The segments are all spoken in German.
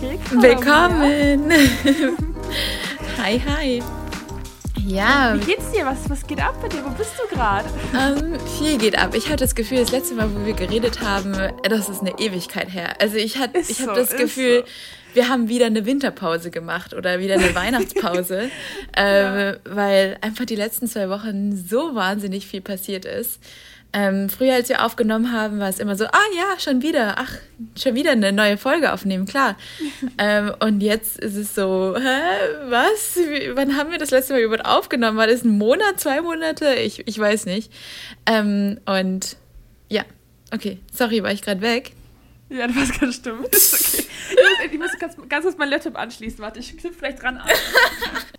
Lockig. Willkommen! hi, hi. Ja. Wie geht's dir? Was, was geht ab bei dir? Wo bist du gerade? Ähm, viel geht ab. Ich hatte das Gefühl, das letzte Mal, wo wir geredet haben, das ist eine Ewigkeit her. Also ich, hat, ich so, habe das Gefühl, so. wir haben wieder eine Winterpause gemacht oder wieder eine Weihnachtspause, äh, ja. weil einfach die letzten zwei Wochen so wahnsinnig viel passiert ist. Ähm, früher, als wir aufgenommen haben, war es immer so, ah ja, schon wieder, ach, schon wieder eine neue Folge aufnehmen, klar. ähm, und jetzt ist es so, hä, was? Wie, wann haben wir das letzte Mal überhaupt aufgenommen? War das ein Monat, zwei Monate? Ich, ich weiß nicht. Ähm, und ja, okay, sorry, war ich gerade weg. Ja, du warst ganz stumm. Ist okay. Ich muss, ganz, ganz kurz meinen Laptop anschließen. Warte, ich knüpfe vielleicht dran an.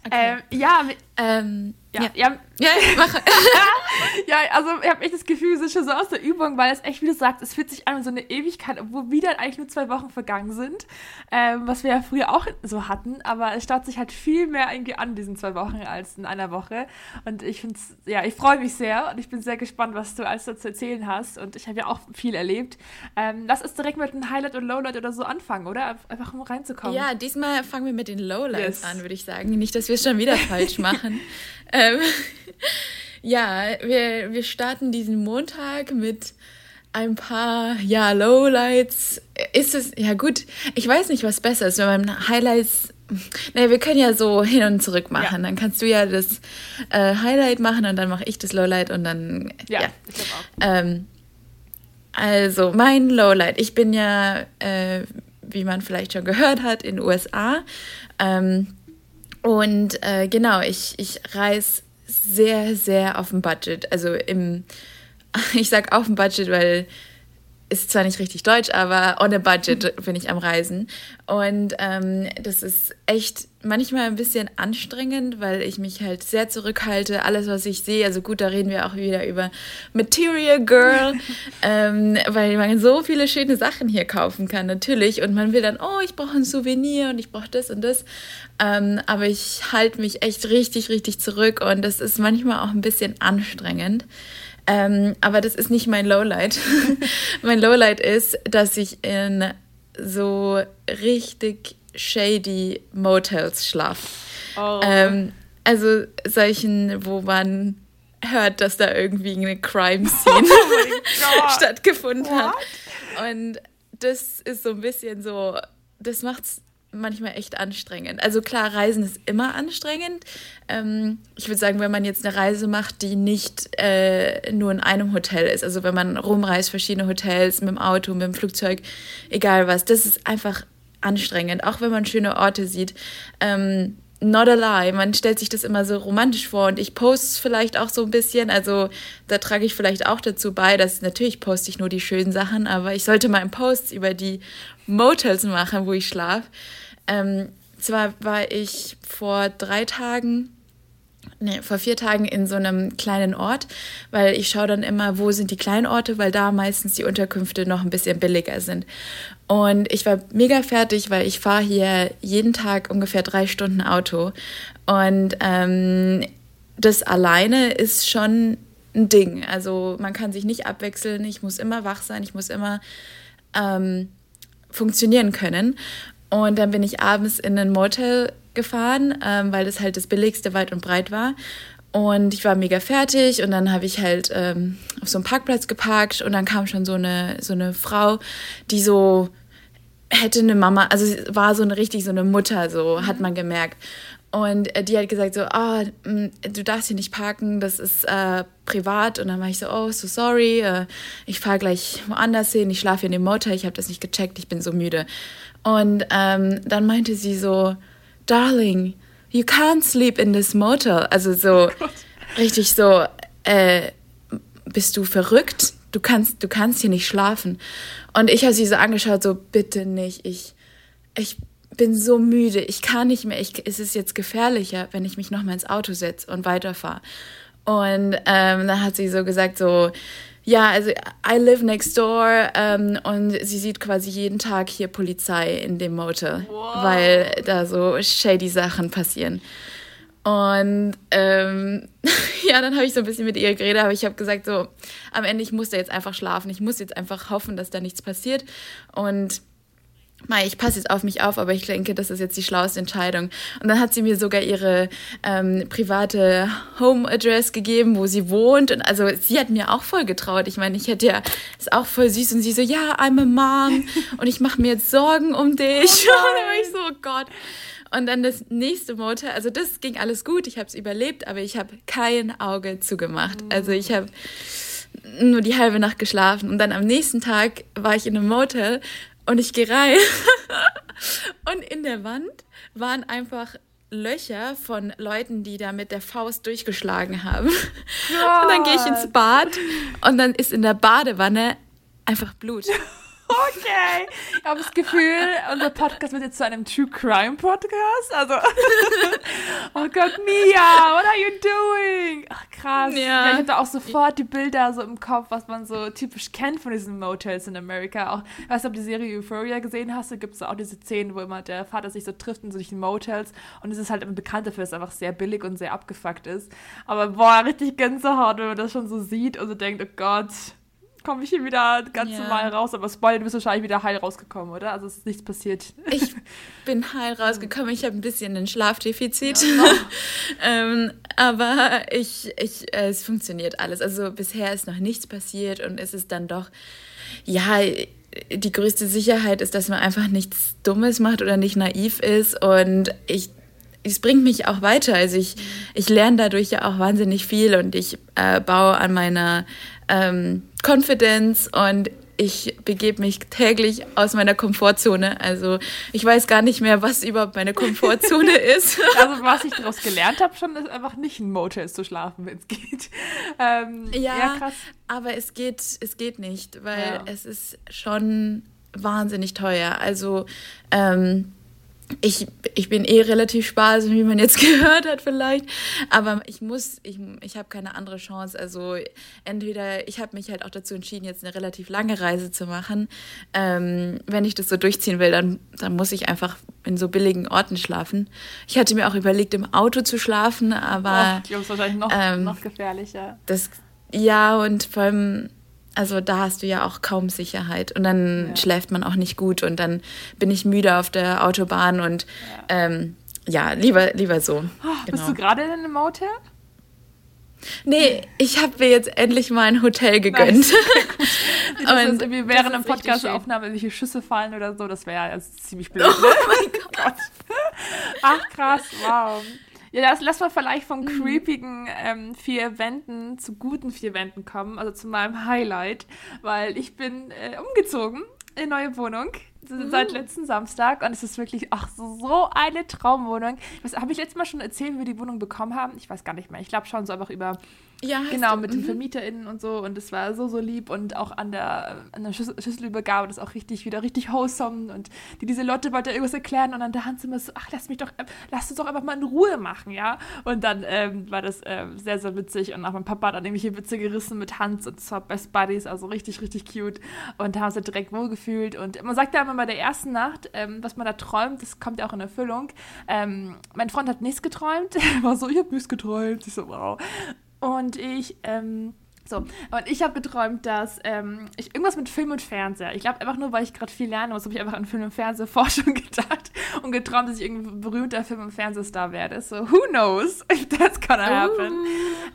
okay. ähm, ja, ähm, ja, ja, ja, ja, mach. ja, also ich habe echt das Gefühl, wir sind schon so aus der Übung, weil es echt, wie du sagst, es fühlt sich an wie so eine Ewigkeit, obwohl wieder eigentlich nur zwei Wochen vergangen sind, ähm, was wir ja früher auch so hatten, aber es staut sich halt viel mehr irgendwie an diesen zwei Wochen als in einer Woche und ich finde ja, ich freue mich sehr und ich bin sehr gespannt, was du alles dazu erzählen hast und ich habe ja auch viel erlebt. Ähm, lass uns direkt mit einem Highlight und Lowlight oder so anfangen, oder? Einfach um reinzukommen. Ja, diesmal fangen wir mit den Lowlights yes. an, würde ich sagen. Nicht, dass wir es schon wieder falsch machen. Ähm, ja, wir, wir starten diesen Montag mit ein paar, ja, Lowlights. Ist es, ja gut, ich weiß nicht, was besser ist, wenn man Highlights naja, wir können ja so hin und zurück machen. Ja. Dann kannst du ja das äh, Highlight machen und dann mache ich das Lowlight und dann. Ja, ja. ich auch. Ähm, also, mein Lowlight. Ich bin ja, äh, wie man vielleicht schon gehört hat, in den USA. Ähm, und äh, genau, ich, ich reise sehr, sehr auf dem Budget. Also im, ich sag auf dem Budget, weil ist zwar nicht richtig deutsch, aber on a budget bin ich am Reisen. Und ähm, das ist echt manchmal ein bisschen anstrengend, weil ich mich halt sehr zurückhalte. Alles, was ich sehe, also gut, da reden wir auch wieder über Material Girl, ähm, weil man so viele schöne Sachen hier kaufen kann, natürlich. Und man will dann, oh, ich brauche ein Souvenir und ich brauche das und das. Ähm, aber ich halte mich echt richtig, richtig zurück und das ist manchmal auch ein bisschen anstrengend. Ähm, aber das ist nicht mein Lowlight. mein Lowlight ist, dass ich in so richtig shady Motels schlafe. Oh. Ähm, also solchen, wo man hört, dass da irgendwie eine Crime-Scene oh stattgefunden What? hat. Und das ist so ein bisschen so, das macht's manchmal echt anstrengend. Also klar, Reisen ist immer anstrengend. Ähm, ich würde sagen, wenn man jetzt eine Reise macht, die nicht äh, nur in einem Hotel ist, also wenn man rumreist, verschiedene Hotels, mit dem Auto, mit dem Flugzeug, egal was, das ist einfach anstrengend, auch wenn man schöne Orte sieht. Ähm, not a lie, man stellt sich das immer so romantisch vor und ich poste vielleicht auch so ein bisschen, also da trage ich vielleicht auch dazu bei, dass natürlich poste ich nur die schönen Sachen, aber ich sollte mal einen Post über die Motels machen, wo ich schlafe. Ähm, zwar war ich vor drei Tagen nee, vor vier Tagen in so einem kleinen Ort, weil ich schaue dann immer, wo sind die kleinen Orte, weil da meistens die Unterkünfte noch ein bisschen billiger sind. Und ich war mega fertig, weil ich fahre hier jeden Tag ungefähr drei Stunden Auto. Und ähm, das alleine ist schon ein Ding. Also man kann sich nicht abwechseln, ich muss immer wach sein, ich muss immer ähm, funktionieren können. Und dann bin ich abends in ein Motel gefahren, ähm, weil das halt das billigste weit und breit war. Und ich war mega fertig und dann habe ich halt ähm, auf so einem Parkplatz geparkt und dann kam schon so eine, so eine Frau, die so hätte eine Mama, also war so eine richtig so eine Mutter, so mhm. hat man gemerkt. Und äh, die hat gesagt so, ah, oh, du darfst hier nicht parken, das ist äh, privat. Und dann war ich so, oh, so sorry, äh, ich fahre gleich woanders hin, ich schlafe in dem Motor, ich habe das nicht gecheckt, ich bin so müde. Und ähm, dann meinte sie so, Darling, you can't sleep in this motel. Also so oh richtig so, äh, bist du verrückt? Du kannst, du kannst hier nicht schlafen. Und ich habe sie so angeschaut, so bitte nicht. Ich, ich bin so müde. Ich kann nicht mehr. Ich, es ist jetzt gefährlicher, wenn ich mich noch mal ins Auto setze und weiterfahre. Und ähm, dann hat sie so gesagt, so ja, also I live next door ähm, und sie sieht quasi jeden Tag hier Polizei in dem Motel, wow. weil da so shady Sachen passieren. Und ähm, ja, dann habe ich so ein bisschen mit ihr geredet, aber ich habe gesagt, so, am Ende, ich muss da jetzt einfach schlafen. Ich muss jetzt einfach hoffen, dass da nichts passiert. Und Mai, ich passe jetzt auf mich auf, aber ich denke, das ist jetzt die schlauste Entscheidung. Und dann hat sie mir sogar ihre ähm, private Home-Address gegeben, wo sie wohnt. Und also sie hat mir auch voll getraut. Ich meine, ich hätte ja, ist auch voll süß. Und sie so, ja, I'm a mom. und ich mache mir jetzt Sorgen um dich. Oh und dann war ich so, oh Gott. Und dann das nächste Motel, also das ging alles gut, ich habe es überlebt, aber ich habe kein Auge zugemacht. Mhm. Also ich habe nur die halbe Nacht geschlafen. Und dann am nächsten Tag war ich in einem Motel und ich gehe rein. und in der Wand waren einfach Löcher von Leuten, die da mit der Faust durchgeschlagen haben. God. Und dann gehe ich ins Bad und dann ist in der Badewanne einfach Blut. Okay. Ich habe das Gefühl, unser Podcast wird jetzt zu einem True Crime Podcast. Also, oh Gott, Mia, what are you doing? Ach, krass. Ja. ja ich hatte auch sofort die Bilder so im Kopf, was man so typisch kennt von diesen Motels in Amerika. Auch, ich weiß nicht, ob du die Serie Euphoria gesehen hast, da gibt es auch diese Szenen, wo immer der Vater sich so trifft in solchen Motels. Und es ist halt bekannt dafür, dass es einfach sehr billig und sehr abgefuckt ist. Aber boah, richtig Gänsehaut, wenn man das schon so sieht und so denkt, oh Gott komme ich hier wieder ganz ja. normal raus. Aber Spoiler, du bist wahrscheinlich wieder heil rausgekommen, oder? Also es ist nichts passiert. Ich bin heil rausgekommen. Ich habe ein bisschen ein Schlafdefizit. Ja, ähm, aber ich, ich, äh, es funktioniert alles. Also bisher ist noch nichts passiert und es ist dann doch, ja, die größte Sicherheit ist, dass man einfach nichts Dummes macht oder nicht naiv ist. Und ich es bringt mich auch weiter. Also ich, ich lerne dadurch ja auch wahnsinnig viel und ich äh, baue an meiner ähm, Confidence und ich begebe mich täglich aus meiner Komfortzone. Also ich weiß gar nicht mehr, was überhaupt meine Komfortzone ist. Also was ich daraus gelernt habe schon, ist einfach nicht in Motels zu schlafen, wenn es geht. Ähm, ja, ja, krass. aber es geht, es geht nicht, weil ja. es ist schon wahnsinnig teuer. Also ähm, ich, ich bin eh relativ sparsam, wie man jetzt gehört hat vielleicht, aber ich muss, ich, ich habe keine andere Chance. Also entweder, ich habe mich halt auch dazu entschieden, jetzt eine relativ lange Reise zu machen. Ähm, wenn ich das so durchziehen will, dann, dann muss ich einfach in so billigen Orten schlafen. Ich hatte mir auch überlegt, im Auto zu schlafen, aber... Oh, die ist wahrscheinlich noch, ähm, noch gefährlicher. Das, ja, und vor allem also da hast du ja auch kaum Sicherheit und dann ja. schläft man auch nicht gut und dann bin ich müde auf der Autobahn und ja, ähm, ja lieber, lieber so. Oh, genau. Bist du gerade in einem Motel? Nee, ich habe mir jetzt endlich mal ein Hotel gegönnt. Nice. und irgendwie während einer Podcast-Aufnahme irgendwelche Schüsse fallen oder so, das wäre ja ziemlich blöd. Oh ne? mein Gott. Ach krass, wow. Ja, lass, lass mal vielleicht von mhm. creepigen ähm, vier Wänden zu guten vier Wänden kommen, also zu meinem Highlight, weil ich bin äh, umgezogen in neue Wohnung seit letzten Samstag und es ist wirklich ach so eine Traumwohnung. Was habe ich letztes Mal schon erzählt, wie wir die Wohnung bekommen haben? Ich weiß gar nicht mehr. Ich glaube schon so einfach über ja, genau du. mit den mhm. VermieterInnen und so und es war so so lieb und auch an der an der Schüssel, Schüsselübergabe das auch richtig wieder richtig wholesome und die diese Lotte wollte irgendwas erklären und an der Hand sind wir so ach lass mich doch lass uns doch einfach mal in Ruhe machen ja und dann ähm, war das äh, sehr sehr witzig und auch mein Papa hat dann irgendwelche Witze gerissen mit Hans und zwar Best Buddies also richtig richtig cute und da haben sie direkt wohlgefühlt und man sagt ja immer bei der ersten Nacht, ähm, was man da träumt, das kommt ja auch in Erfüllung. Ähm, mein Freund hat nichts geträumt. Er war so, ich habe nichts geträumt. Ich so, wow. Und ich, ähm, so, und ich habe geträumt, dass ähm, ich irgendwas mit Film und Fernseher. Ich glaube einfach nur, weil ich gerade viel lernen muss, habe ich einfach an Film- und Fernsehforschung gedacht und geträumt, dass ich irgendein berühmter Film- und Fernsehstar werde. So, who knows if that's gonna happen. Uh.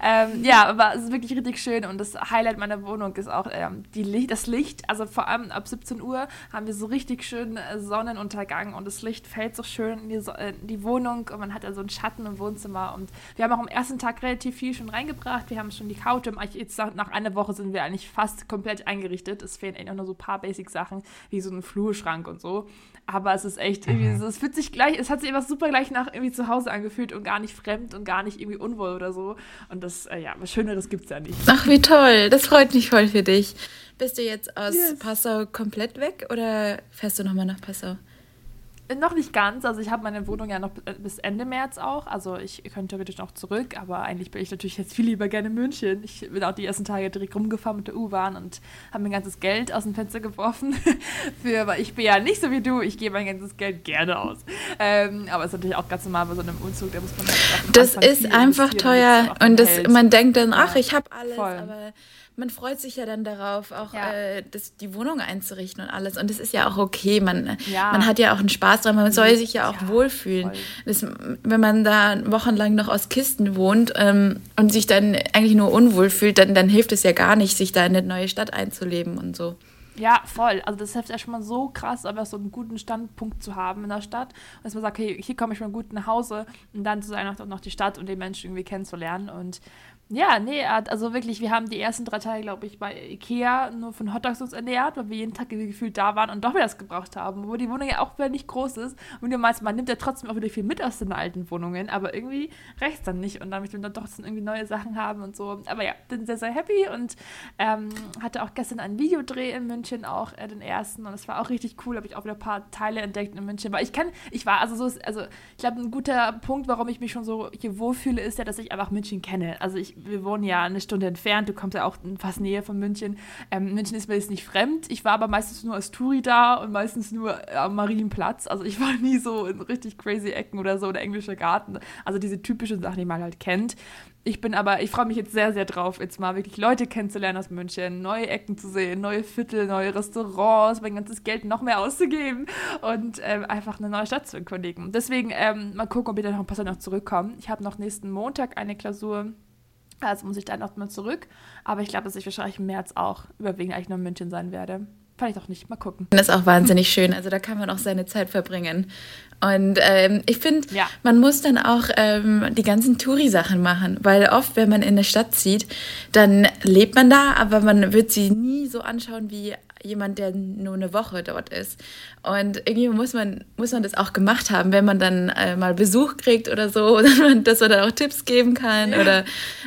Ähm, ja, aber es ist wirklich richtig schön und das Highlight meiner Wohnung ist auch ähm, die Licht, das Licht. Also vor allem ab 17 Uhr haben wir so richtig schön äh, Sonnenuntergang und das Licht fällt so schön in die, so äh, in die Wohnung und man hat da so einen Schatten im Wohnzimmer und wir haben auch am ersten Tag relativ viel schon reingebracht. Wir haben schon die Couch im jetzt nach einer Woche sind wir eigentlich fast komplett eingerichtet. Es fehlen eigentlich nur so ein paar Basic-Sachen, wie so ein Flurschrank und so. Aber es ist echt irgendwie mhm. so, es fühlt sich gleich, es hat sich einfach super gleich nach irgendwie zu Hause angefühlt und gar nicht fremd und gar nicht irgendwie unwohl oder so. Und das, äh, ja, was Schöneres gibt es ja nicht. Ach, wie toll. Das freut mich voll für dich. Bist du jetzt aus yes. Passau komplett weg oder fährst du nochmal nach Passau? Noch nicht ganz. Also ich habe meine Wohnung ja noch bis Ende März auch. Also ich könnte theoretisch noch zurück, aber eigentlich bin ich natürlich jetzt viel lieber gerne in München. Ich bin auch die ersten Tage direkt rumgefahren mit der U-Bahn und habe mein ganzes Geld aus dem Fenster geworfen. Für, weil ich bin ja nicht so wie du, ich gebe mein ganzes Geld gerne aus. Ähm, aber es ist natürlich auch ganz normal bei so einem Umzug, da muss man halt Das ist einfach teuer und das, man denkt dann, ach, ich habe alles, Voll. aber man freut sich ja dann darauf, auch ja. äh, das, die Wohnung einzurichten und alles. Und das ist ja auch okay. Man, ja. man hat ja auch einen Spaß dran. Man soll sich ja auch ja, wohlfühlen. Das, wenn man da wochenlang noch aus Kisten wohnt ähm, und sich dann eigentlich nur unwohl fühlt, dann, dann hilft es ja gar nicht, sich da in eine neue Stadt einzuleben und so. Ja, voll. Also das hilft ja schon mal so krass, einfach so einen guten Standpunkt zu haben in der Stadt. Und dass man sagt, hey, hier komme ich mal gut nach Hause und dann zu sein, auch noch die Stadt und den Menschen irgendwie kennenzulernen. Und ja, nee, also wirklich, wir haben die ersten drei Tage, glaube ich, bei Ikea nur von Hotdogs uns ernährt, weil wir jeden Tag gefühlt da waren und doch wieder das gebraucht haben. Wo die Wohnung ja auch wieder nicht groß ist. Und du meinst, man nimmt ja trotzdem auch wieder viel mit aus den alten Wohnungen, aber irgendwie reicht dann nicht. Und dann möchte man dann doch irgendwie neue Sachen haben und so. Aber ja, bin sehr, sehr happy und ähm, hatte auch gestern einen Videodreh in München, auch äh, den ersten. Und es war auch richtig cool, habe ich auch wieder ein paar Teile entdeckt in München. Weil ich kann, ich war, also so, also ich glaube, ein guter Punkt, warum ich mich schon so hier wohlfühle, ist ja, dass ich einfach München kenne. Also ich wir wohnen ja eine Stunde entfernt, du kommst ja auch in fast Nähe von München. Ähm, München ist mir jetzt nicht fremd. Ich war aber meistens nur als Touri da und meistens nur am Marienplatz. Also ich war nie so in richtig crazy Ecken oder so, oder englischer Garten. Also diese typischen Sachen, die man halt kennt. Ich bin aber, ich freue mich jetzt sehr, sehr drauf, jetzt mal wirklich Leute kennenzulernen aus München, neue Ecken zu sehen, neue Viertel, neue Restaurants, mein ganzes Geld noch mehr auszugeben und ähm, einfach eine neue Stadt zu erkundigen. Deswegen ähm, mal gucken, ob ich da noch ein paar Sachen noch zurückkomme. Ich habe noch nächsten Montag eine Klausur also muss ich dann nochmal zurück. Aber ich glaube, dass ich wahrscheinlich im März auch überwiegend eigentlich nur in München sein werde. Vielleicht auch nicht. Mal gucken. Das ist auch wahnsinnig schön. Also da kann man auch seine Zeit verbringen. Und ähm, ich finde, ja. man muss dann auch ähm, die ganzen Touri-Sachen machen, weil oft, wenn man in eine Stadt zieht, dann lebt man da, aber man wird sie nie so anschauen wie jemand, der nur eine Woche dort ist. Und irgendwie muss man, muss man das auch gemacht haben, wenn man dann äh, mal Besuch kriegt oder so, dass man dann auch Tipps geben kann ja. oder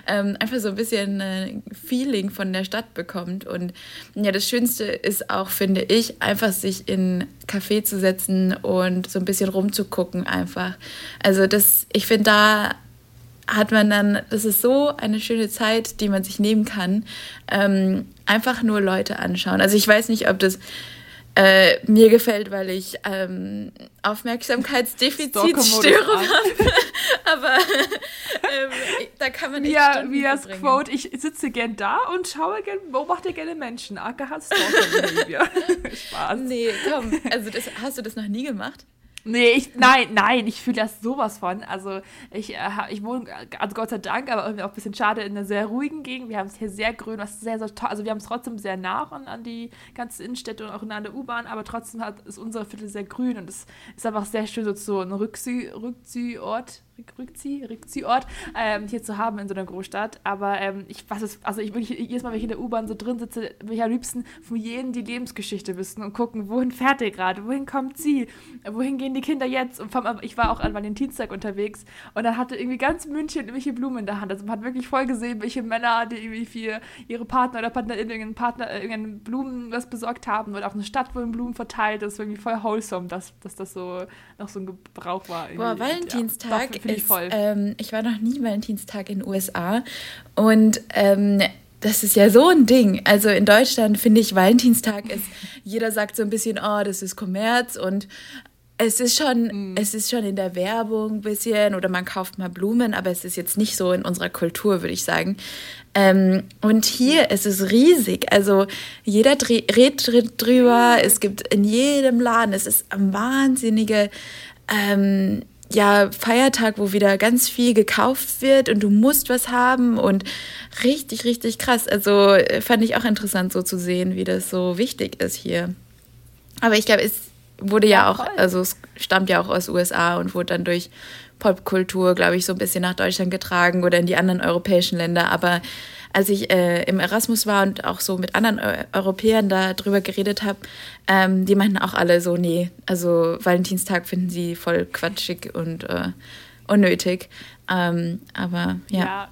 ähm, einfach so ein bisschen äh, Feeling von der Stadt bekommt. Und ja, das Schönste ist auch, finde ich, einfach sich in Café zu setzen und so ein bisschen rumzugucken einfach. Also das, ich finde, da hat man dann, das ist so eine schöne Zeit, die man sich nehmen kann, ähm, einfach nur Leute anschauen. Also ich weiß nicht, ob das äh, mir gefällt, weil ich ähm, Aufmerksamkeitsdefizitstörung habe. Aber ähm, da kann man nicht. Ja, wie das verbringen. Quote, ich sitze gern da und schaue gern, beobachte gerne Menschen. Aka hat Spaß. Nee, komm, also das, hast du das noch nie gemacht? Nee, ich, nein, nein, ich fühle das sowas von. Also ich, äh, ich wohne, also Gott sei Dank, aber irgendwie auch ein bisschen schade, in einer sehr ruhigen Gegend. Wir haben es hier sehr grün, was sehr, sehr toll, also wir haben es trotzdem sehr nah an, an die ganze Innenstädte und auch nah an der U-Bahn, aber trotzdem hat, ist unser Viertel sehr grün und es ist einfach sehr schön, so, so ein Rückzieh, Rückziehort Rückzieh, Rückziehort ähm, hier zu haben in so einer Großstadt. Aber ähm, ich weiß es, also ich wirklich, jedes Mal, wenn ich in der U-Bahn so drin sitze, will ich am liebsten von jedem die Lebensgeschichte wissen und gucken, wohin fährt ihr gerade, wohin kommt sie, wohin gehen die Kinder jetzt? Und vom, ich war auch an Valentinstag unterwegs und dann hatte irgendwie ganz München irgendwelche Blumen in der Hand. Also man hat wirklich voll gesehen, welche Männer, die irgendwie für ihre Partner oder Partnerin irgendeinen Partner, äh, irgendeinen Blumen was besorgt haben oder auch eine Stadt, wo Blumen verteilt. Das ist irgendwie voll wholesome, dass, dass das so noch so ein Gebrauch war. Boah, Valentinstag ja, ist, ähm, ich war noch nie Valentinstag in den USA und ähm, das ist ja so ein Ding. Also in Deutschland finde ich Valentinstag ist, jeder sagt so ein bisschen, oh, das ist Kommerz und es ist schon, mm. es ist schon in der Werbung ein bisschen oder man kauft mal Blumen, aber es ist jetzt nicht so in unserer Kultur, würde ich sagen. Ähm, und hier ist es riesig. Also jeder redet drüber. Es gibt in jedem Laden, es ist ein wahnsinnige ähm, ja, Feiertag, wo wieder ganz viel gekauft wird und du musst was haben und richtig, richtig krass. Also äh, fand ich auch interessant so zu sehen, wie das so wichtig ist hier. Aber ich glaube, es wurde ja, ja auch, also es stammt ja auch aus USA und wurde dann durch Popkultur, glaube ich, so ein bisschen nach Deutschland getragen oder in die anderen europäischen Länder. Aber als ich äh, im Erasmus war und auch so mit anderen Eu Europäern darüber geredet habe, ähm, die meinten auch alle so, nee, also Valentinstag finden sie voll quatschig und äh, unnötig. Ähm, aber ja. ja.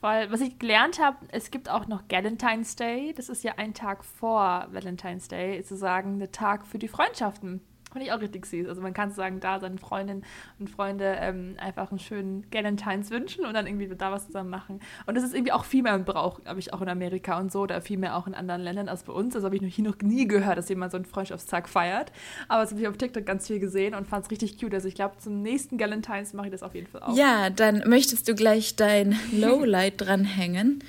Weil, was ich gelernt habe, es gibt auch noch Valentine's Day. Das ist ja ein Tag vor Valentine's Day, sozusagen der Tag für die Freundschaften. Fand ich auch richtig süß. Also man kann sagen, da seinen Freundinnen und Freunde ähm, einfach einen schönen Galentines wünschen und dann irgendwie da was zusammen machen. Und das ist irgendwie auch viel mehr im Brauch, habe ich auch in Amerika und so, oder viel mehr auch in anderen Ländern als bei uns. Also habe ich noch hier noch nie gehört, dass jemand so einen Freundschaftstag feiert. Aber das habe ich auf TikTok ganz viel gesehen und fand es richtig cute. Also ich glaube, zum nächsten Galentines mache ich das auf jeden Fall auch. Ja, dann möchtest du gleich dein Lowlight dranhängen.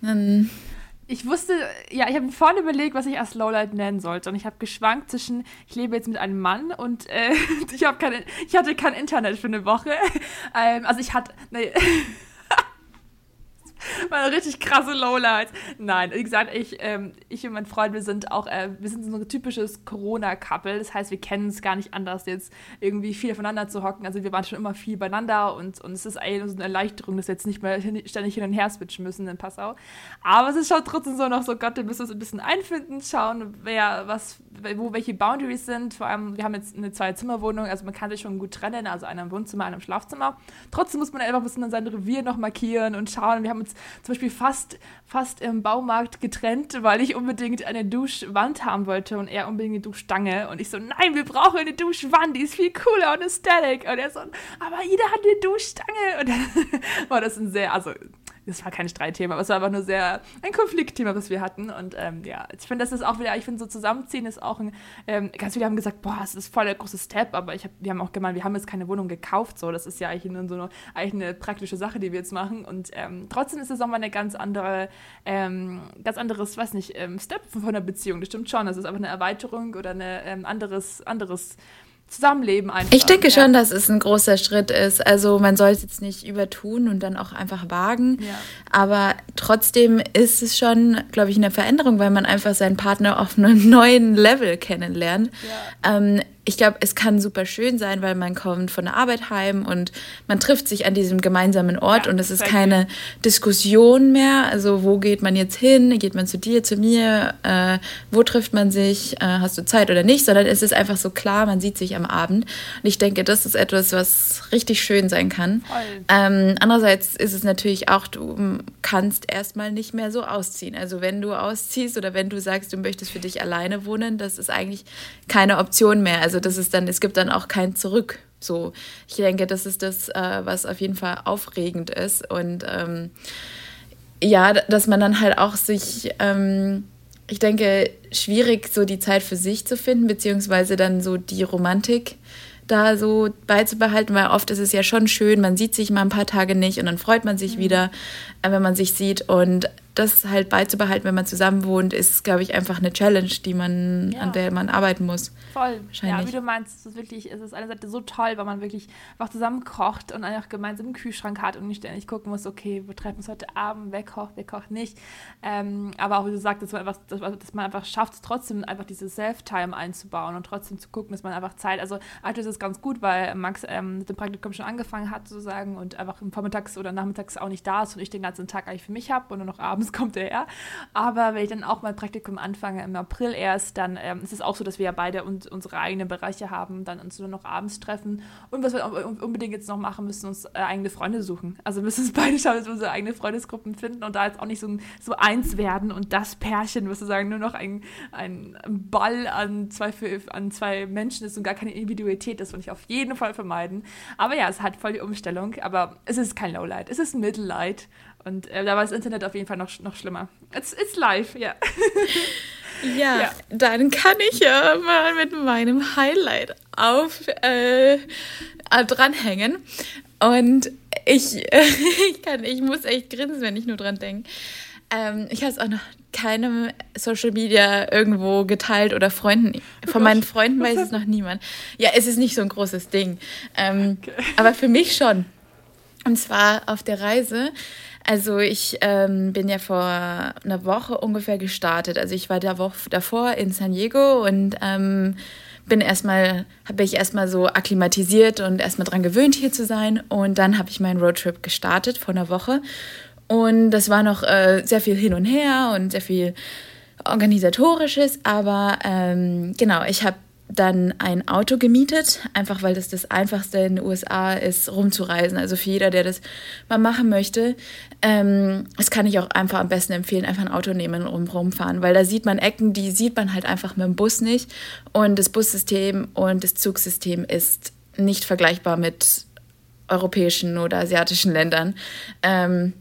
Dann ich wusste, ja, ich habe mir vorne überlegt, was ich als Lowlight nennen sollte. Und ich habe geschwankt zwischen, ich lebe jetzt mit einem Mann und äh, ich, keine, ich hatte kein Internet für eine Woche. Ähm, also ich hatte, nee, Mal richtig krasse Lowlights. Nein, wie gesagt, ich, ähm, ich und mein Freund, wir sind auch, äh, wir sind so ein typisches Corona-Couple. Das heißt, wir kennen es gar nicht anders, jetzt irgendwie viel aufeinander zu hocken. Also wir waren schon immer viel beieinander und, und es ist eigentlich so eine Erleichterung, dass wir jetzt nicht mehr hin, ständig hin und her switchen müssen in Passau. Aber es ist schon trotzdem so noch so, Gott, wir müssen uns ein bisschen einfinden, schauen, wer, was, wo welche Boundaries sind. Vor allem, wir haben jetzt eine Zwei-Zimmer-Wohnung, also man kann sich schon gut trennen, also einem Wohnzimmer, einem Schlafzimmer. Trotzdem muss man einfach ein bisschen sein Revier noch markieren und schauen. Wir haben uns zum Beispiel fast, fast im Baumarkt getrennt, weil ich unbedingt eine Duschwand haben wollte und er unbedingt eine Duschstange. Und ich so, nein, wir brauchen eine Duschwand, die ist viel cooler und aesthetic. Und er so, aber jeder hat eine Duschstange. Und dann war das ein sehr, also das war kein Streitthema, aber es war einfach nur sehr ein Konfliktthema, was wir hatten. Und ähm, ja, ich finde, das ist auch wieder, ich finde, so zusammenziehen ist auch ein, ähm, ganz viele haben gesagt, boah, es ist voll der große Step, aber ich hab, wir haben auch gemeint, wir haben jetzt keine Wohnung gekauft, so, das ist ja eigentlich nur so eine, eigentlich eine praktische Sache, die wir jetzt machen. Und ähm, trotzdem ist es auch mal eine ganz andere, ähm, ganz anderes, weiß nicht, ähm, Step von der Beziehung, das stimmt schon. Das ist einfach eine Erweiterung oder ein ähm, anderes, anderes Zusammenleben einfach. Ich denke ja. schon, dass es ein großer Schritt ist. Also man soll es jetzt nicht übertun und dann auch einfach wagen. Ja. Aber trotzdem ist es schon, glaube ich, eine Veränderung, weil man einfach seinen Partner auf einem neuen Level kennenlernt. Ja. Ähm, ich glaube, es kann super schön sein, weil man kommt von der Arbeit heim und man trifft sich an diesem gemeinsamen Ort ja, und es ist keine Diskussion mehr. Also wo geht man jetzt hin? Geht man zu dir, zu mir? Äh, wo trifft man sich? Äh, hast du Zeit oder nicht? Sondern es ist einfach so klar, man sieht sich am Abend. Und ich denke, das ist etwas, was richtig schön sein kann. Ähm, andererseits ist es natürlich auch, du kannst erstmal nicht mehr so ausziehen. Also wenn du ausziehst oder wenn du sagst, du möchtest für dich alleine wohnen, das ist eigentlich keine Option mehr. Also das ist dann, es gibt dann auch kein Zurück. So, ich denke, das ist das, äh, was auf jeden Fall aufregend ist. Und ähm, ja, dass man dann halt auch sich, ähm, ich denke, schwierig so die Zeit für sich zu finden, beziehungsweise dann so die Romantik da so beizubehalten, weil oft ist es ja schon schön, man sieht sich mal ein paar Tage nicht und dann freut man sich mhm. wieder, äh, wenn man sich sieht. Und das halt beizubehalten, wenn man zusammen wohnt, ist, glaube ich, einfach eine Challenge, die man, ja. an der man arbeiten muss. Voll. Ja, wie du meinst, es ist wirklich, es ist einerseits so toll, weil man wirklich einfach zusammen kocht und einfach gemeinsam einen Kühlschrank hat und nicht ständig gucken muss, okay, wir treffen uns heute Abend, wer kocht, wer kocht nicht. Ähm, aber auch, wie du sagst, dass man einfach, dass man einfach schafft, trotzdem einfach diese Self-Time einzubauen und trotzdem zu gucken, dass man einfach Zeit, also aktuell ist es ganz gut, weil Max ähm, mit dem Praktikum schon angefangen hat, sozusagen, und einfach vormittags oder nachmittags auch nicht da ist und ich den ganzen Tag eigentlich für mich habe und nur noch abends kommt er her. Aber wenn ich dann auch mein Praktikum anfange, im April erst, dann ähm, ist es auch so, dass wir ja beide uns, unsere eigenen Bereiche haben, dann uns nur noch abends treffen. Und was wir unbedingt jetzt noch machen, müssen uns äh, eigene Freunde suchen. Also müssen uns beide schauen, dass wir unsere eigene Freundesgruppen finden und da jetzt auch nicht so, so eins werden und das Pärchen, was sozusagen nur noch ein, ein Ball an zwei, an zwei Menschen ist und gar keine Individualität ist, will ich auf jeden Fall vermeiden. Aber ja, es hat voll die Umstellung, aber es ist kein Lowlight, es ist ein Mittellight. Und äh, da war das Internet auf jeden Fall noch, noch schlimmer. It's, it's live, ja. ja. Ja, dann kann ich ja mal mit meinem Highlight auf äh, dranhängen. Und ich, äh, ich, kann, ich muss echt grinsen, wenn ich nur dran denke. Ähm, ich habe es auch noch keinem Social Media irgendwo geteilt oder Freunden. Von meinen Freunden weiß es noch niemand. Ja, es ist nicht so ein großes Ding. Ähm, okay. Aber für mich schon. Und zwar auf der Reise also ich ähm, bin ja vor einer Woche ungefähr gestartet. Also ich war der Woche davor in San Diego und ähm, bin erstmal, habe ich erstmal so akklimatisiert und erstmal dran gewöhnt, hier zu sein. Und dann habe ich meinen Roadtrip gestartet vor einer Woche. Und das war noch äh, sehr viel hin und her und sehr viel organisatorisches. Aber ähm, genau, ich habe dann ein Auto gemietet, einfach weil das das Einfachste in den USA ist, rumzureisen. Also für jeder, der das mal machen möchte, ähm, das kann ich auch einfach am besten empfehlen, einfach ein Auto nehmen und rumfahren, weil da sieht man Ecken, die sieht man halt einfach mit dem Bus nicht. Und das Bussystem und das Zugsystem ist nicht vergleichbar mit europäischen oder asiatischen Ländern. Ähm,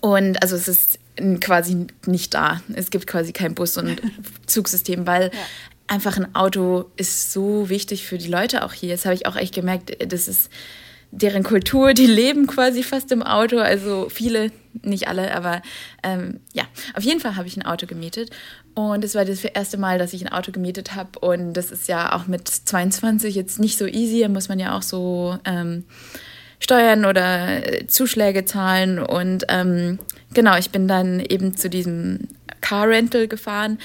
und also es ist quasi nicht da. Es gibt quasi kein Bus- und Zugsystem, weil ja. Einfach ein Auto ist so wichtig für die Leute auch hier. Das habe ich auch echt gemerkt. Das ist deren Kultur, die leben quasi fast im Auto. Also viele, nicht alle, aber ähm, ja, auf jeden Fall habe ich ein Auto gemietet. Und es war das erste Mal, dass ich ein Auto gemietet habe. Und das ist ja auch mit 22 jetzt nicht so easy. Da muss man ja auch so ähm, Steuern oder Zuschläge zahlen. Und ähm, genau, ich bin dann eben zu diesem Car Rental gefahren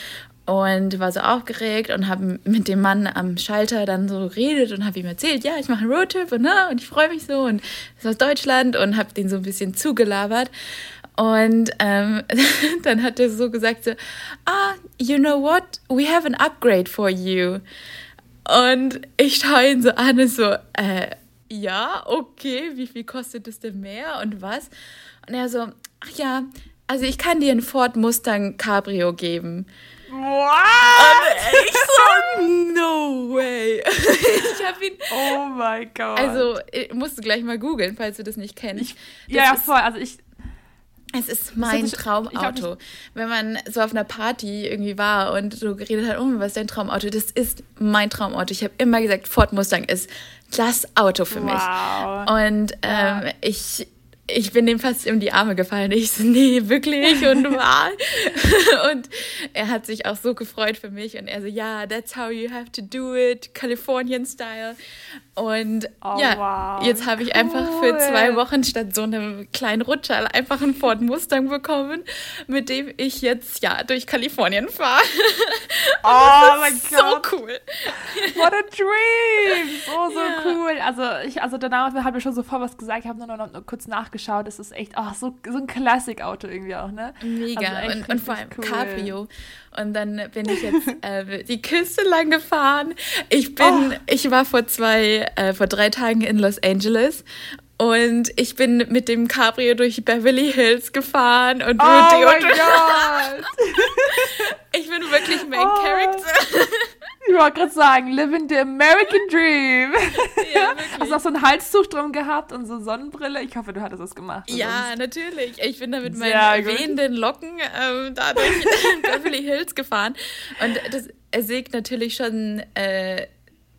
und war so aufgeregt und habe mit dem Mann am Schalter dann so geredet und habe ihm erzählt, ja, ich mache einen Roadtrip und, na, und ich freue mich so und ist aus Deutschland und habe den so ein bisschen zugelabert. Und ähm, dann hat er so gesagt so, ah, you know what, we have an upgrade for you. Und ich schaue ihn so an und so, äh, ja, okay, wie viel kostet es denn mehr und was? Und er so, ach ja, also ich kann dir einen Ford Mustang Cabrio geben. What? Und ich so, no way. ich hab ihn. Oh mein Gott. Also, musst du gleich mal googeln, falls du das nicht kennst. Ich, ja, ja, voll. Also ich. Es ist mein ist, Traumauto. Wenn man so auf einer Party irgendwie war und so geredet hat, oh, was ist dein Traumauto? Das ist mein Traumauto. Ich habe immer gesagt, Ford Mustang ist das Auto für mich. Wow. Und ähm, ja. ich ich bin dem fast in die Arme gefallen. Ich so, nee, wirklich und wahr. und er hat sich auch so gefreut für mich und er so, ja, that's how you have to do it, Californian Style. Und oh, ja, wow. jetzt habe ich cool. einfach für zwei Wochen statt so einem kleinen Rutscher einfach einen Ford Mustang bekommen, mit dem ich jetzt ja durch Kalifornien fahre. Oh mein Gott. So cool. What a dream. So, so ja. cool. Also ich, also danach habe ich schon sofort was gesagt. Ich habe nur noch, noch, kurz nachgeschaut. Das ist echt, oh, so, so ein Classic-Auto irgendwie auch, ne? Mega. Also und, und vor allem cool. Cabrio. Und dann bin ich jetzt äh, die Küste lang gefahren. Ich bin, oh. ich war vor zwei, äh, vor drei Tagen in Los Angeles und ich bin mit dem Cabrio durch Beverly Hills gefahren und oh mein Gott! ich bin wirklich Main oh. Character. Ich wollte gerade sagen, living the American Dream. Ja, Hast du auch so ein Halstuch drum gehabt und so Sonnenbrille? Ich hoffe, du hattest das gemacht. Ja, natürlich. Ich bin da mit meinen wehenden Locken ähm, da durch Beverly Hills gefahren. Und das ersägt natürlich schon, äh,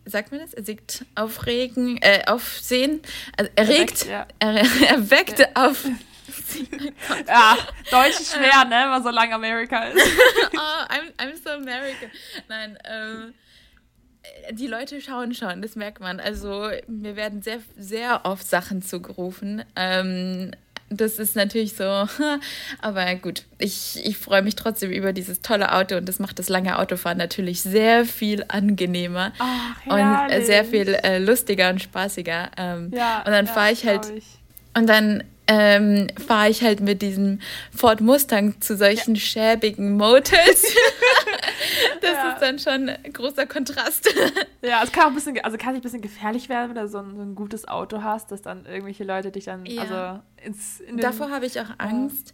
sagt man das? Ersägt aufregen, äh, aufsehen, also erregt, erweckt, ja. er, erweckt ja. auf ja, Deutsch ist schwer, ne, weil so lange Amerika ist. oh, I'm, I'm so American. Nein, ähm, die Leute schauen schon, das merkt man. Also mir werden sehr, sehr oft Sachen zugerufen. Ähm, das ist natürlich so, aber gut, ich, ich freue mich trotzdem über dieses tolle Auto und das macht das lange Autofahren natürlich sehr viel angenehmer Ach, und sehr viel äh, lustiger und spaßiger. Ähm, ja, und dann ja, fahre ich halt ich. und dann ähm, fahre ich halt mit diesem Ford Mustang zu solchen ja. schäbigen Motels. das ja. ist dann schon ein großer Kontrast. ja, es kann auch ein bisschen, also kann ein bisschen gefährlich werden, wenn du so ein, so ein gutes Auto hast, dass dann irgendwelche Leute dich dann, ja. also ins, in den, Davor habe ich auch Angst.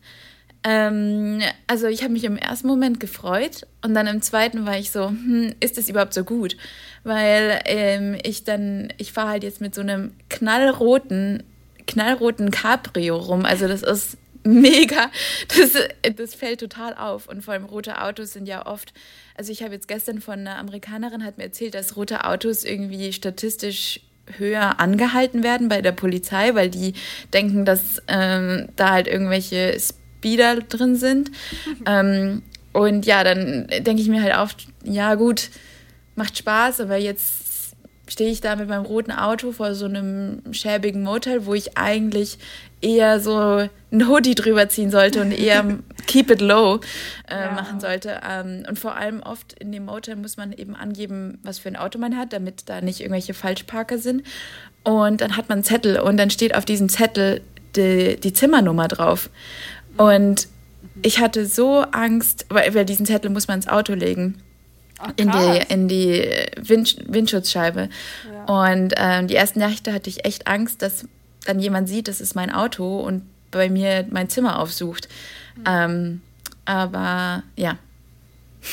Ähm, also ich habe mich im ersten Moment gefreut und dann im zweiten war ich so, hm, ist das überhaupt so gut? Weil ähm, ich dann, ich fahre halt jetzt mit so einem knallroten knallroten Cabrio rum. Also das ist mega. Das, das fällt total auf. Und vor allem rote Autos sind ja oft. Also ich habe jetzt gestern von einer Amerikanerin hat mir erzählt, dass rote Autos irgendwie statistisch höher angehalten werden bei der Polizei, weil die denken, dass ähm, da halt irgendwelche Speeder drin sind. ähm, und ja, dann denke ich mir halt oft, ja gut, macht Spaß, aber jetzt stehe ich da mit meinem roten Auto vor so einem schäbigen Motel, wo ich eigentlich eher so ein Hoodie drüber ziehen sollte und eher keep it low äh, ja. machen sollte. Ähm, und vor allem oft in dem Motel muss man eben angeben, was für ein Auto man hat, damit da nicht irgendwelche Falschparker sind. Und dann hat man einen Zettel und dann steht auf diesem Zettel die, die Zimmernummer drauf. Und ich hatte so Angst, weil, weil diesen Zettel muss man ins Auto legen. Ach, in die, in die Wind, Windschutzscheibe. Ja. Und ähm, die ersten Nächte hatte ich echt Angst, dass dann jemand sieht, das ist mein Auto und bei mir mein Zimmer aufsucht. Mhm. Ähm, aber ja,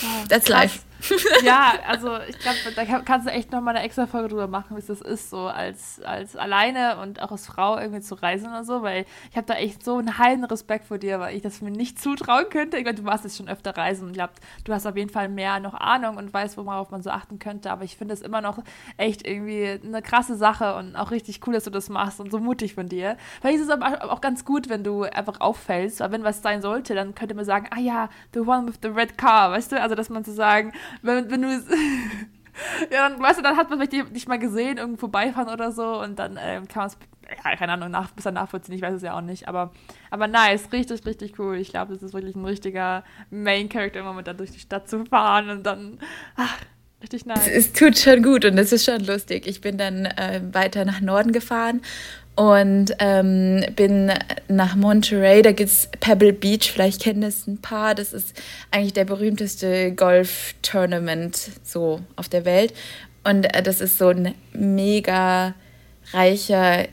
oh, that's krass. life. ja, also ich glaube, da kannst du echt nochmal eine extra Folge drüber machen, wie es ist, so als, als alleine und auch als Frau irgendwie zu reisen oder so, weil ich habe da echt so einen heilen Respekt vor dir, weil ich das mir nicht zutrauen könnte. Ich meine, du warst jetzt schon öfter reisen und ich glaube, du hast auf jeden Fall mehr noch Ahnung und weißt, worauf man so achten könnte, aber ich finde es immer noch echt irgendwie eine krasse Sache und auch richtig cool, dass du das machst und so mutig von dir. Weil es ist aber auch ganz gut, wenn du einfach auffällst, aber wenn was sein sollte, dann könnte man sagen, ah ja, the one with the red car, weißt du, also dass man zu sagen, wenn, wenn du ja, dann, weißt du, dann hat man vielleicht dich mal gesehen, irgendwo vorbeifahren oder so und dann ähm, kann man es, ja, keine Ahnung, nach, bis nachvollziehen, ich weiß es ja auch nicht, aber, aber nice, richtig, richtig cool. Ich glaube, das ist wirklich ein richtiger Main-Character, immer mit da durch die Stadt zu fahren und dann, ach, richtig nice. Es, es tut schon gut und es ist schon lustig. Ich bin dann äh, weiter nach Norden gefahren und ähm, bin nach Monterey, da gibt es Pebble Beach, vielleicht kennen das ein paar. Das ist eigentlich der berühmteste Golf-Tournament so auf der Welt. Und äh, das ist so ein mega reicher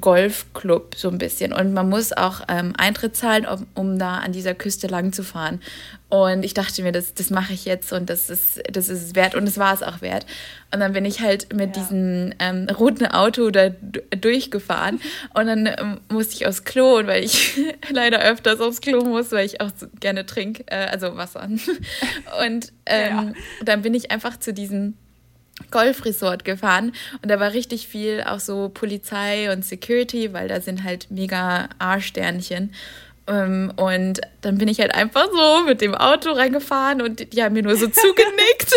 Golfclub so ein bisschen. Und man muss auch ähm, Eintritt zahlen, um, um, da an dieser Küste lang zu fahren. Und ich dachte mir, das, das mache ich jetzt und das ist, das ist es wert. Und es war es auch wert. Und dann bin ich halt mit ja. diesem ähm, roten Auto da durchgefahren. Und dann ähm, musste ich aufs Klo, und weil ich leider öfters aufs Klo muss, weil ich auch gerne trinke, äh, also Wasser. und ähm, ja. dann bin ich einfach zu diesem Golfresort gefahren und da war richtig viel auch so Polizei und Security, weil da sind halt mega A-Sternchen. Ähm, und dann bin ich halt einfach so mit dem Auto reingefahren und die haben mir nur so zugenickt.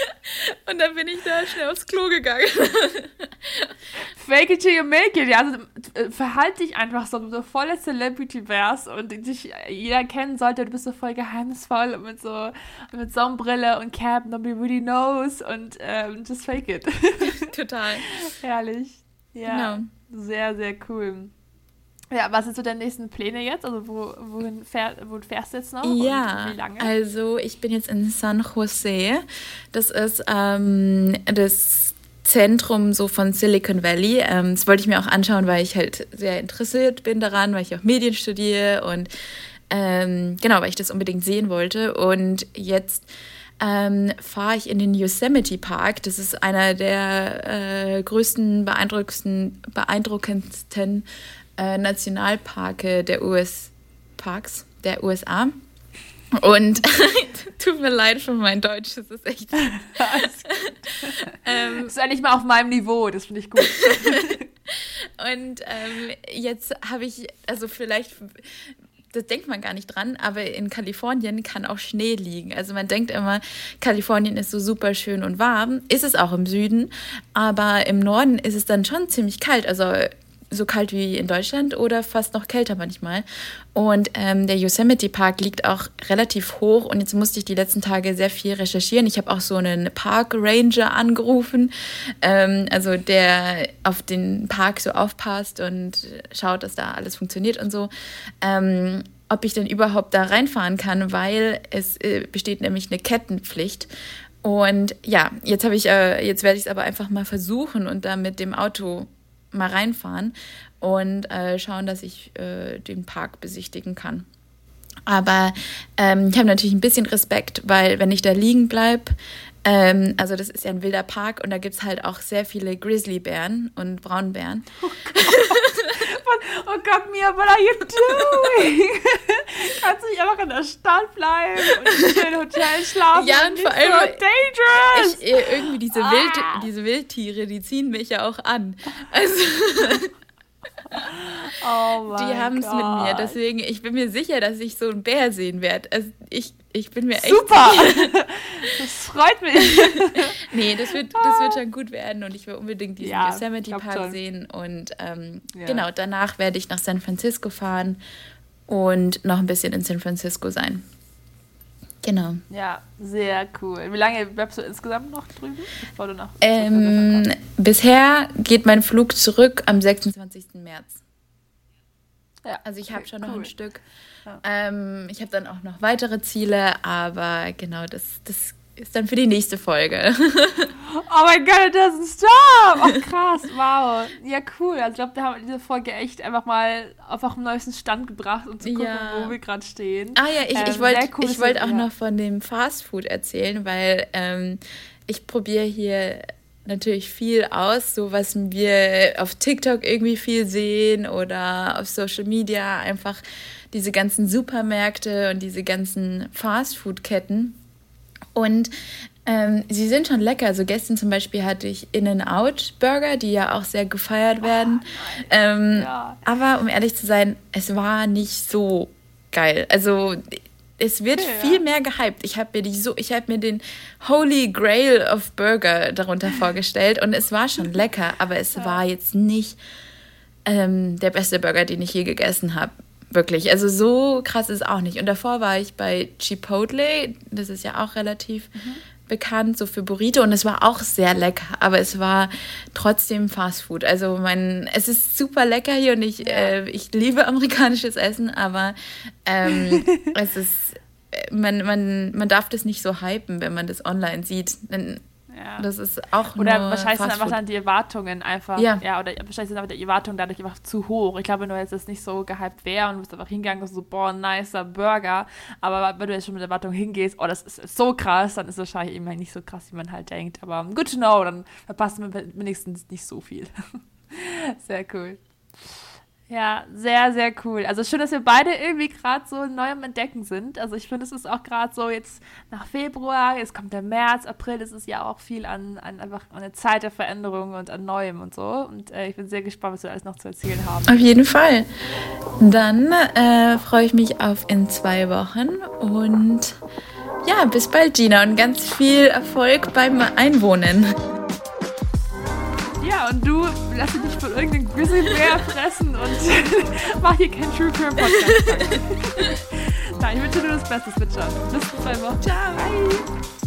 und dann bin ich da schnell aufs Klo gegangen. Fake it till you make it. Ja, also äh, verhalte dich einfach so, du so voller Celebrity wärst und dich jeder kennen sollte. Du bist so voll geheimnisvoll und mit so mit Sonnenbrille und Cap, nobody really knows und ähm, just fake it. Total. Herrlich. Ja. Genau. Sehr, sehr cool. Ja, was sind so deine nächsten Pläne jetzt? Also wo, wohin fähr, wo fährst du jetzt noch? Ja, wie lange? also ich bin jetzt in San Jose. Das ist ähm, das Zentrum so von Silicon Valley. Ähm, das wollte ich mir auch anschauen, weil ich halt sehr interessiert bin daran, weil ich auch Medien studiere und ähm, genau, weil ich das unbedingt sehen wollte. Und jetzt ähm, fahre ich in den Yosemite Park. Das ist einer der äh, größten, beeindruckendsten, beeindruckendsten äh, Nationalparke der US Parks der USA. Und tut mir leid für mein Deutsch, das ist echt. ähm, das ist eigentlich mal auf meinem Niveau, das finde ich gut. und ähm, jetzt habe ich, also vielleicht, das denkt man gar nicht dran, aber in Kalifornien kann auch Schnee liegen. Also man denkt immer, Kalifornien ist so super schön und warm, ist es auch im Süden, aber im Norden ist es dann schon ziemlich kalt. Also so kalt wie in Deutschland oder fast noch kälter manchmal. Und ähm, der Yosemite Park liegt auch relativ hoch und jetzt musste ich die letzten Tage sehr viel recherchieren. Ich habe auch so einen Park Ranger angerufen, ähm, also der auf den Park so aufpasst und schaut, dass da alles funktioniert und so. Ähm, ob ich denn überhaupt da reinfahren kann, weil es äh, besteht nämlich eine Kettenpflicht. Und ja, jetzt habe ich, äh, jetzt werde ich es aber einfach mal versuchen und da mit dem Auto mal reinfahren und äh, schauen, dass ich äh, den Park besichtigen kann. Aber ähm, ich habe natürlich ein bisschen Respekt, weil wenn ich da liegen bleibe, ähm, also das ist ja ein wilder Park und da gibt es halt auch sehr viele Grizzlybären und Braunbären. Oh Gott. oh Gott, Mia, what are you doing? Kannst du nicht einfach in der Stadt bleiben und in Hotel schlafen? Ja, und vor allem so dangerous. Ich, irgendwie diese, ah. Wild, diese Wildtiere, die ziehen mich ja auch an. Also Oh die haben es mit mir. Deswegen, ich bin mir sicher, dass ich so einen Bär sehen werde. Also ich, ich bin mir echt. Super! das freut mich. nee, das wird, das wird schon gut werden und ich will unbedingt diesen ja, Yosemite Park schon. sehen. Und ähm, ja. genau, danach werde ich nach San Francisco fahren und noch ein bisschen in San Francisco sein. Genau. Ja, sehr cool. Wie lange bleibst du insgesamt noch drüben, bevor du nach ähm, Bisher geht mein Flug zurück am 26. März. Ja, also ich okay, habe schon cool. noch ein Stück. Ja. Ähm, ich habe dann auch noch weitere Ziele, aber genau, das, das ist dann für die nächste Folge. oh mein Gott, it doesn't stop! Oh krass, wow. Ja, cool. Also ich glaube, wir haben diese Folge echt einfach mal auf dem neuesten Stand gebracht, um zu gucken, ja. wo wir gerade stehen. Ah ja, ich, ähm, ich wollte cool wollt auch ja. noch von dem Fastfood erzählen, weil ähm, ich probiere hier natürlich viel aus, so was wir auf TikTok irgendwie viel sehen oder auf Social Media, einfach diese ganzen Supermärkte und diese ganzen Fastfood-Ketten. Und ähm, sie sind schon lecker. Also gestern zum Beispiel hatte ich In-N-Out-Burger, die ja auch sehr gefeiert werden. Oh, ähm, ja. Aber um ehrlich zu sein, es war nicht so geil. Also es wird okay, viel ja. mehr gehypt. Ich habe mir die so, ich habe mir den Holy Grail of Burger darunter vorgestellt und es war schon lecker, aber es ja. war jetzt nicht ähm, der beste Burger, den ich je gegessen habe. Wirklich. Also so krass ist es auch nicht. Und davor war ich bei Chipotle, das ist ja auch relativ mhm. bekannt, so für Burrito. Und es war auch sehr lecker, aber es war trotzdem Fast Food. Also mein, es ist super lecker hier und ich, ja. äh, ich liebe amerikanisches Essen, aber ähm, es ist, äh, man, man, man darf das nicht so hypen, wenn man das online sieht. Denn ja. Das ist auch Oder wahrscheinlich sind einfach dann die Erwartungen einfach. Ja. ja, oder wahrscheinlich sind einfach die Erwartungen dadurch einfach zu hoch. Ich glaube, wenn du jetzt das nicht so gehypt wäre und du bist einfach hingegangen und so, boah, nicer Burger. Aber wenn du jetzt schon mit Erwartungen hingehst, oh, das ist so krass, dann ist es wahrscheinlich immer nicht so krass, wie man halt denkt. Aber good to know, dann verpasst man wenigstens nicht so viel. Sehr cool. Ja, sehr, sehr cool. Also schön, dass wir beide irgendwie gerade so neu am Entdecken sind. Also ich finde, es ist auch gerade so jetzt nach Februar, jetzt kommt der März, April, es ist ja auch viel an, an einfach eine Zeit der Veränderung und an Neuem und so. Und äh, ich bin sehr gespannt, was wir alles noch zu erzählen haben. Auf jeden Fall. Dann äh, freue ich mich auf in zwei Wochen und ja, bis bald, Gina, und ganz viel Erfolg beim Einwohnen. Ja, und du lass dich von irgendeinem Grizzlybär fressen und mach hier keinen True Crime Podcast. Nein, ich wünsche dir das Beste, Switcher. Bis zwei Wochen. Ciao. Bye.